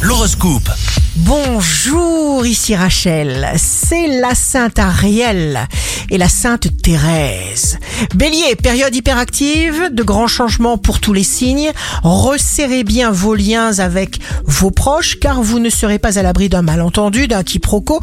L'horoscope. Bonjour, ici Rachel. C'est la Sainte Ariel et la Sainte Thérèse. Bélier, période hyperactive, de grands changements pour tous les signes. Resserrez bien vos liens avec vos proches car vous ne serez pas à l'abri d'un malentendu, d'un quiproquo.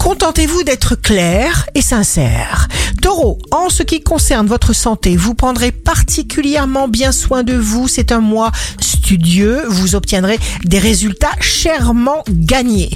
Contentez-vous d'être clair et sincère. Taureau, en ce qui concerne votre santé, vous prendrez particulièrement bien soin de vous. C'est un mois studieux. Vous obtiendrez des résultats chèrement gagnés.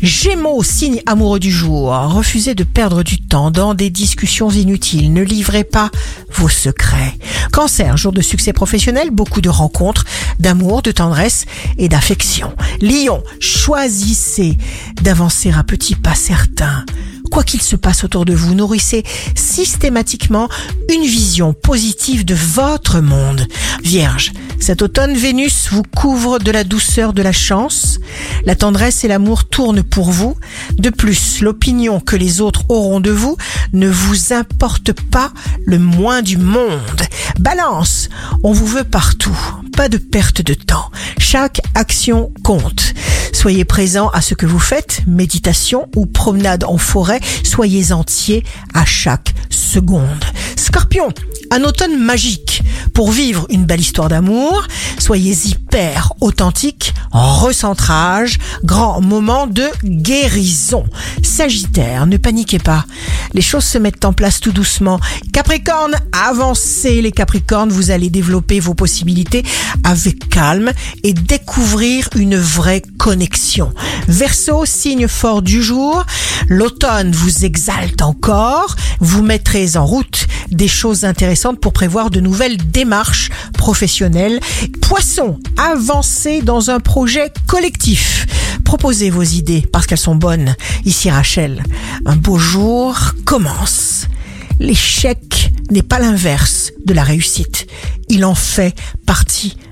Gémeaux, signe amoureux du jour. Refusez de perdre du temps dans des discussions inutiles. Ne livrez pas vos secrets. Cancer, jour de succès professionnel, beaucoup de rencontres, d'amour, de tendresse et d'affection. Lion, choisissez d'avancer à petits pas certains. Quoi qu'il se passe autour de vous, nourrissez systématiquement une vision positive de votre monde. Vierge, cet automne, Vénus vous couvre de la douceur de la chance. La tendresse et l'amour tournent pour vous. De plus, l'opinion que les autres auront de vous ne vous importe pas le moins du monde. Balance, on vous veut partout. Pas de perte de temps. Chaque action compte. Soyez présent à ce que vous faites, méditation ou promenade en forêt, soyez entier à chaque seconde. Scorpion, un automne magique pour vivre une belle histoire d'amour. Soyez hyper authentique, recentrage, grand moment de guérison. Sagittaire, ne paniquez pas. Les choses se mettent en place tout doucement. Capricorne, avancez les Capricornes, vous allez développer vos possibilités avec calme et découvrir une vraie connexion. Verseau, signe fort du jour, l'automne vous exalte encore, vous mettrez en route des choses intéressantes pour prévoir de nouvelles démarches professionnelles. Poisson, avancez dans un projet collectif. Proposez vos idées parce qu'elles sont bonnes. Ici Rachel, un beau jour commence. L'échec n'est pas l'inverse de la réussite. Il en fait partie